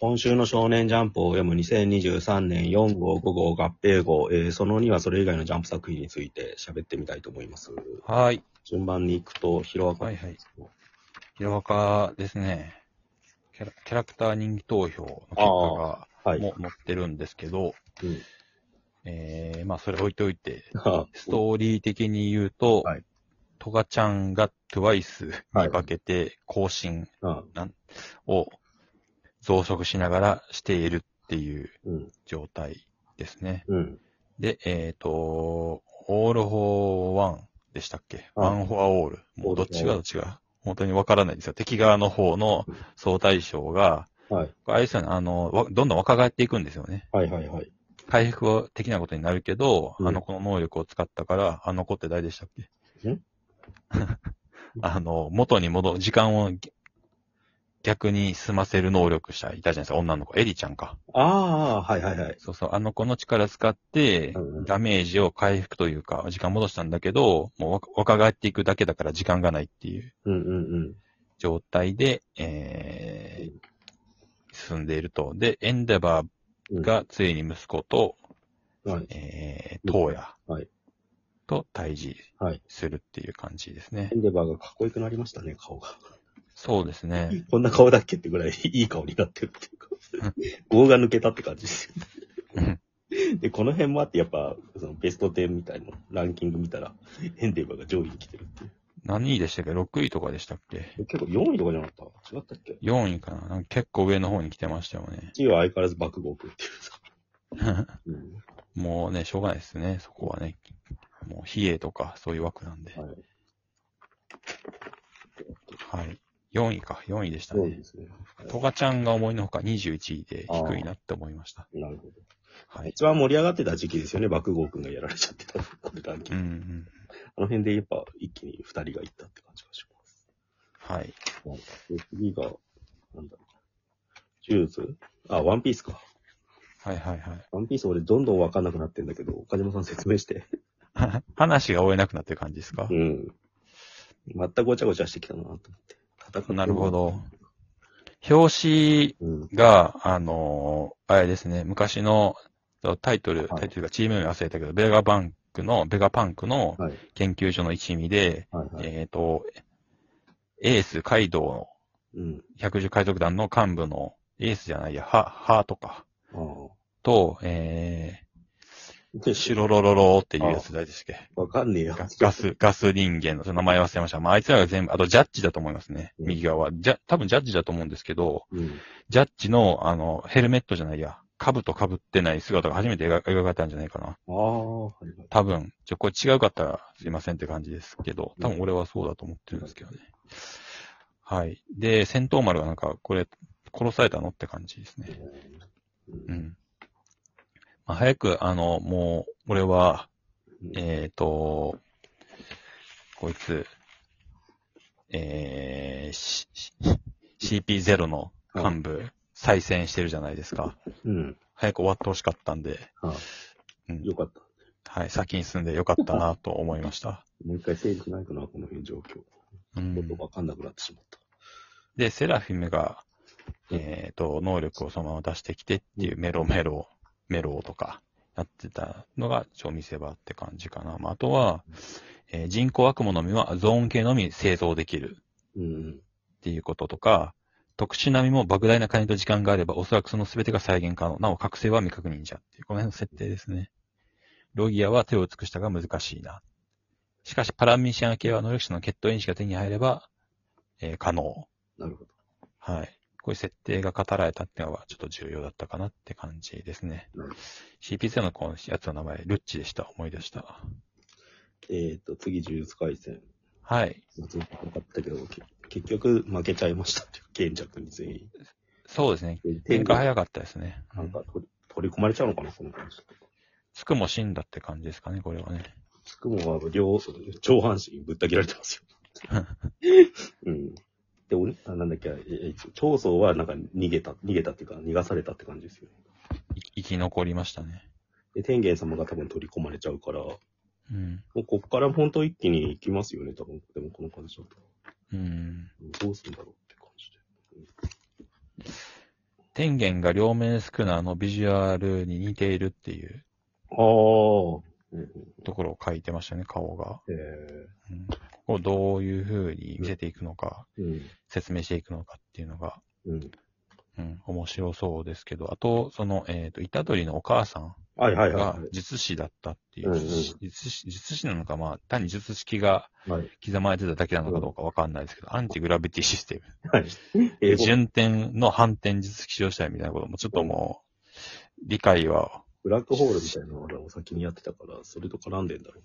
今週の少年ジャンプを読む2023年4号、5号、合併号、えーその2はそれ以外のジャンプ作品について喋ってみたいと思います。はい。順番に行くと、ヒロアカ。はいはい。ヒロアカですね。キャラキャラクター人気投票の結果がはい。も載ってるんですけど、うんえー、まあそれ置いといて、はストーリー的に言うと、はいトガちゃんが TWICE にかけて更新あ、を増殖しながらしているっていううん。状態ですね。うん。で、えっ、と、All for One でしたっけ？はい ?One for All。もうどっちがどっちが？本当にわからないんですよ。敵側の方の総大将が、はい。あれですよね、あの、わどんどん若返っていくんですよね。はいはいはい。回復的なことになるけど、うんあの子の能力を使ったから、あの子って誰でしたっけ？ん？あの、元に戻る、時間をぎ逆に済ませる能力者いたじゃないですか、女の子。エリちゃんか。ああ、はいはいはい。そうそう、あの子の力使ってうんうん、ダメージを回復というか、時間戻したんだけど、もう若若返っていくだけだから時間がないっていううんうんうん。状態で、えー、進んでいると。で、エンデバうんーがついに息子と、はい。えー、トーヤはいと対峙はい。するっていう感じですねエ。ンデバーがかっこよくなりましたね、顔が。そうですね。こんな顔だっけってぐらいいい顔になってるっていうか、業が抜けたって感じですよね。で、この辺もあって、やっぱ、そのベスト10みたいなランキング見たら、エンデバーが上位に来てるっていう。何位でしたっけ ?6 位とかでしたっけ？結構4位とかじゃなかった？違ったっけ ?4 位かななんか結構上の方に来てましたよね。?1 位は相変わらず爆豪君っていうさ。うん。もうね、しょうがないですね。そこはね。もう、比叡とか、そういう枠なんで。はい。はい。4位か。4位でしたねそうで。すね。トガちゃんが思いのほか21位で低いなって思いました。なるほど。はい。一番盛り上がってた時期ですよね、爆豪君がやられちゃってた。これ。うんうん。あの辺でやっぱ一気に2人がいったって感じがしはい。ます。で次が、なんだろう。ジューズあ、ワンピースか。はいはいはい。ワンピース俺どんどんわかんなくなってんだけど、岡島さん説明して。話が追えなくなってる感じですか？うん。またごちゃごちゃしてきたなと思って。戦ってなるほど。表紙うん。が、あのーあれですね、昔のタイトル、はいタイトルがチーム名忘れたけど、ベガバンクの、ベガパンクのはい。研究所の一味で、はいはい。えっ、と、エース街道のうん。百獣海賊団の幹部の、エースじゃないや、ハ、ハーとか、ああ。と、えシュロロロロっていうやつ誰でしたっけわかんねえよ。ガガス、ガス人間の、その名前忘れました。まあ、あいつらが全部、あとジャッジだと思いますね。うん右側。ジャ、多分ジャッジだと思うんですけど、うん。ジャッジの、あの、ヘルメットじゃないや、兜被ってない姿が初めて描描かれたんじゃないかな。ああ。多分、ちょ、これ違うかったらすいませんって感じですけど、多分俺はそうだと思ってるんですけどね。はい。で、戦闘丸がなんか、これ、殺されたのって感じですね。う。うんん。まあ、早く、あの、もう、俺は、うんえっ、と、こいつ、えー、しし CP0 の幹部、再選してるじゃないですか。うん。早く終わってほしかったんで、ああうんよかった。はい、先に進んでよかったなと思いました。もう一回整理しないとな、この辺状況。うんちょっとわかんなくなってしまった。で、セラフィムが、えっ、と、能力をそのまま出してきてっていうメロメロ、メロとかやってたのが超見せ場って感じかな。まあ、あとは、えー人工悪魔のみはゾーン系のみ製造できるうん。っていうこととか、特殊なみも莫大な金と時間があれば、おそらくその全てが再現可能。なお、覚醒は未確認じゃっていう、この辺の設定ですね。ロギアは手を尽くしたが難しいな。しかし、パラミシアン系は能力者の血統因子が手に入れば、えー可能。なるほど。はい。こういう設定が語られたっていうのはちょっと重要だったかなって感じですね。うん CP0 のこのやつの名前、ルッチでした。思い出した。えっ、と、次、呪術回戦。はい。ずっと分かったけど、け結局負けちゃいましたっていう、賢者に全員。そうですね。で展開早かったですね。なんか取り取り込まれちゃうのかな、この感じ。つくも死んだって感じですかね、これはね。つくもは両、上半身ぶった切られてますよ。うん。で、おあなんだっけ、ええ長宗はなんか逃げた、逃げたっていうか、逃がされたって感じですよね。い生き残りましたね。で、天元様が多分取り込まれちゃうから、もうん。うこっから本当一気に行きますよね、多分。でもこの感じだと。うん。どうするんだろうって感じで。天元が両面スクナーのビジュアルに似ているっていうああ。うんところを書いてましたね、顔が。えうん、ここをどういう風に見せていくのか、ーうん。説明していくのかっていうのが、うん。うん、面白そうですけど、あと、その、えっ、と、虎取のお母さんはいはいがはい。術師だったっていう、術師術師なのか、まあ、単に術式がはい。刻まれてただけなのかどうかわかんないですけど、アンチグラビティシステはい。ム、英語、順転の反転術式使用したいみたいなことも、ちょっともう、理解は、ブラックホールみたいなのを先にやってたから、それと絡んでんだろ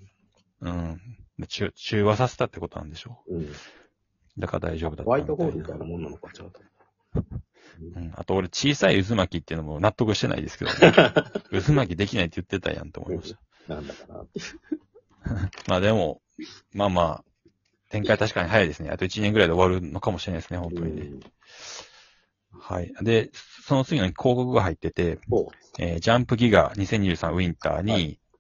うん、中中和させたってことなんでしょうね。うん。う。だから大丈夫だったホワイトホールみたいなもんなのか、ちゃうと。うん。あと俺、小さい渦巻きっていうのも納得してないですけど、ね、渦巻きできないって言ってたやんと思いました。なんだかなって。まあでも、まあまあ、展開確かに早いですね。あと1年ぐらいで終わるのかもしれないですね、本当にね。うんはい。で、その次の広告が入ってて、そえージャンプギガ2023ウィンターに、は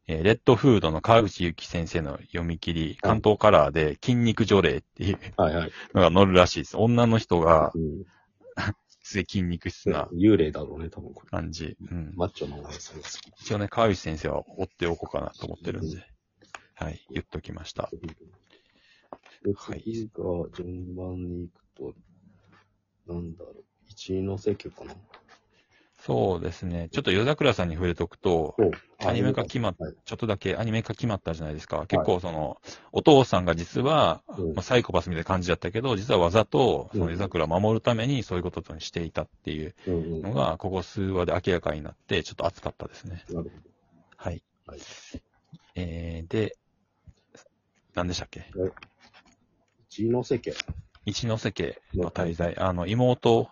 えーレッドフードの川口ゆき先生の読み切り、関東カラーで筋肉除霊っていうう。はいはい。のが載るらしいです。女の人が、うん。すげえ筋肉質な幽霊だろうね、多分これ。感じ。うん。マッチョなおやさんが好き。一応ね、川口先生は追っておこうかなと思ってるんで、はい、言っときました。で、はい次が順番に行くと、なんだろう、一ノ瀬家かな。そうですね。ちょっと夜桜さんに触れとくと。アニメ化決まっはいちょっとだけアニメ化決まったじゃないですか。結構その、お父さんが実は、うんまあ、サイコパスみたいな感じだったけど、実はわざと、うんその夜桜を守るためにそういうことにしていたっていうのが、ここ数話で明らかになって、ちょっと熱かったですね。ほど。はい。はいえー、で、何でしたっけ？一ノ瀬家。一ノ瀬家の滞在、あの、妹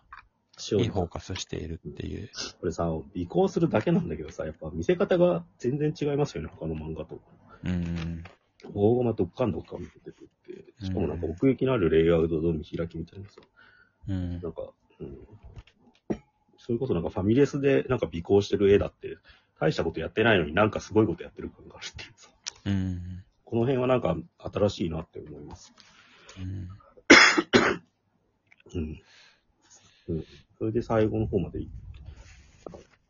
にフォーカスしているっていう。れさ、尾行するだけなんだけどさ、やっぱ見せ方が全然違いますよね、他の漫画と。うん。大駒どっかんどっかん見ててって。しかもなんか奥行きのあるレイアウトの見開きみたいなさ。うん。なんか、うん。それこそなんかファミレスでなんか尾行してる絵だって、大したことやってないのになんかすごいことやってる感があるっていうさ。うん。この辺はなんか新しいなって思います。うん。うん。うん。それで最後の方まで行っ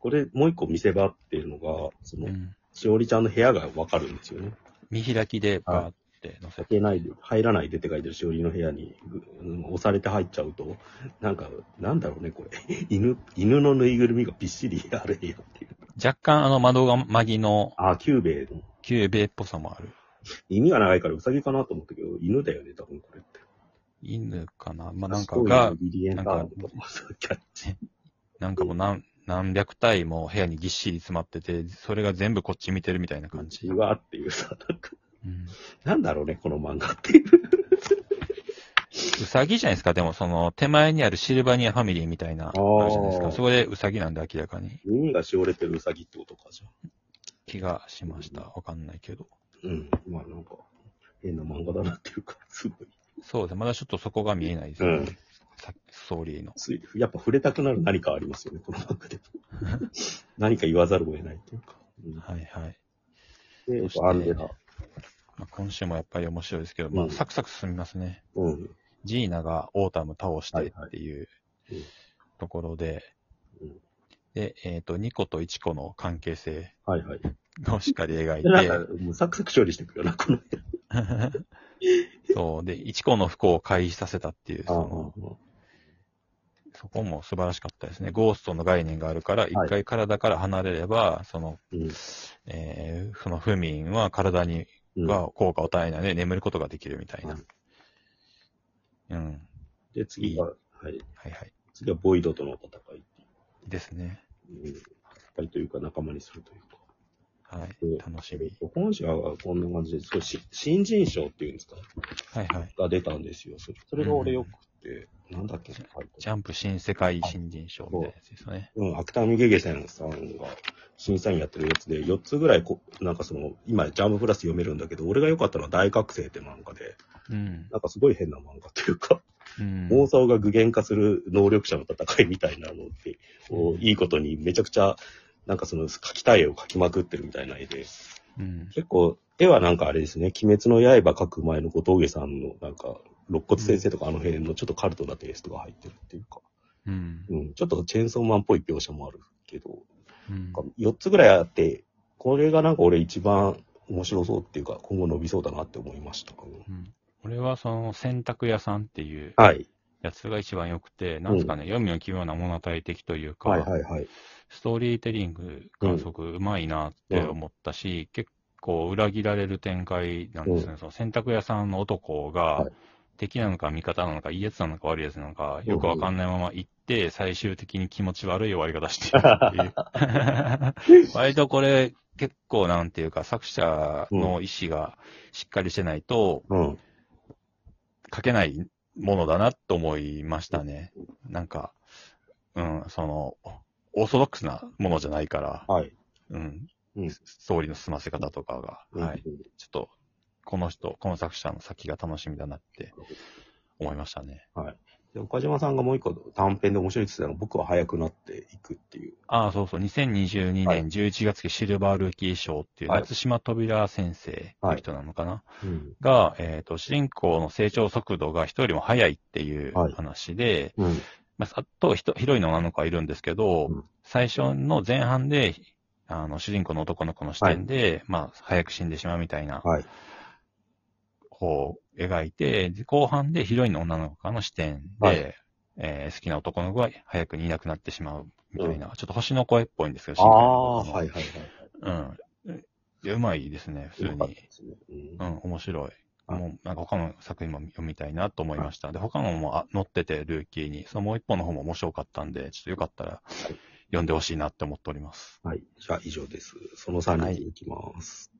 これ、もう一個見せ場っていうのが、そのう、ん。しおりちゃんの部屋がわかるんですよね。見開きでバーって載せて。ないで、入らないでって書いてるしおりの部屋に、ぐうん押されて入っちゃうと、なんか、なんだろうね、これ。犬、犬のぬいぐるみがびっしりある部屋っていう。若干あのまどかマギのあ、キュゥべえの。キュゥべえっぽさもある。耳が長いからウサギかなと思ったけど、犬だよね、多分。犬かなまあ、なんかが、ビリエンタールとか。なんかもう何、何百体も部屋にぎっしり詰まってて、それが全部こっち見てるみたいな感じ。うわーっていうさ、なんか、うん。なんだろうね、この漫画っていう。うさぎじゃないですか。でもその手前にあるシルバニアファミリーみたいな、あるじゃないですか。そこでうさぎなんで明らかに耳がしおれてるウサギってことか、じゃあ。気がしました。わかんないけど。うん。まあなんか、変な漫画だなっていうか、すごい。そうですね。まだちょっとそこが見えないですね。うんさストーリーの。やっぱ触れたくなる何かありますよね、この漫画で。何か言わざるを得ないっていうか。うんはいはい。で、そしてアンデラ。まあ、今週もやっぱり面白いですけど、うんまあ、サクサク進みますね。うん。ジーナがオータム倒してっていうところで、うんで、えっ、と、ニコとイチコの関係性はいはい。をしっかり描いで、なんかて、、もうサクサク処理してくるよな、この そう、で、イチコの不幸を回避させたっていう、その、辺。そこも素晴らしかったですね。ゴーストの概念があるから、一はい回体から離れれば、その、うん。えーその不眠は体にうん。は効果を与えないので眠ることができるみたいな。はいうん。で、次が、はい。はいはい。次はボイドとの戦いですね。うん。戦いというか仲間にするというか。はいで。楽しみ。本社はこんな感じで、少し新人賞っていうんですか？はいはい。が出たんですよ。それそれが俺よくて、なんだっけ？なジャンプ新世界新人賞みたいなやつですよね。うん、芥見ゲゲセンさんが審査員やってるやつで、4つぐらいこ、なんかその、今、ジャンププラス読めるんだけど、俺が良かったのは大学生って漫画で、うん。なんかすごい変な漫画っていうか、うん。妄想が具現化する能力者の戦いみたいなのって、こういいことにめちゃくちゃ、なんかその描きたい絵を描きまくってるみたいな絵で、うん。結構、絵はなんかあれですね、鬼滅の刃描く前の小峠さんの、なんか、肋骨先生とかあの辺のちょっとカルトなテイストが入ってるっていうか、うん。うん。ちょっとチェーンソーマンっぽい描写もあるけど、うん。4つぐらいあって、これがなんか俺一番面白そうっていうか、今後伸びそうだなって思いました。うん俺はその洗濯屋さんっていうはい。やつが一番良くて、なんですかね、読みの奇妙な物語的というか、はいはいはい。ストーリーテリングがすごくうまいなって思ったし、結構裏切られる展開なんですね。その洗濯屋さんの男が、はい敵なのか味方なのか、いいやつなのか悪いやつなのか、よくわかんないまま行って、最終的に気持ち悪い終わり方してるっていう。割とこれ、結構なんていうか、作者の意思がしっかりしてないと、うん。書けないものだなと思いましたね。なんか、うん、その、オーソドックスなものじゃないから、はい。うん、うんストーリーの進ませ方とかが、はい。うんちょっと、この人、この作者の先が楽しみだなって思いましたね。で岡島さんがもう一個短編で面白いって言ってたのは、僕は早くなっていくっていう。ああ、そうそう、2022はい。年11月期シルバールーキー賞っていう、はい。夏島扉先生の人なのかな、うん。が、えっ、と、主人公の成長速度が人よりも速いっていうはい。話で、うん。まあ、あとヒヒロインの女の子はいるんですけど、うん。最初の前半で、あの、主人公の男の子の視点で、まあ、早く死んでしまうみたいなはい。方を描いて、で後半でヒロインの女の子からの視点で、はいえー好きな男の子が早くにいなくなってしまうみたいな、ちょっと星の声っぽいんですけど、ああ、はいはいはい。うん。うまいですね、普通にねうんうん、面白い。はいもう、なんか他の作品も読みたいなと思いました。で、他のもあ載ってて、ルーキーに、そのもう一本の方も面白かったんで、ちょっとよかったら、読んでほしいなって思っております。はい。じゃあ以上です。その3人いきます。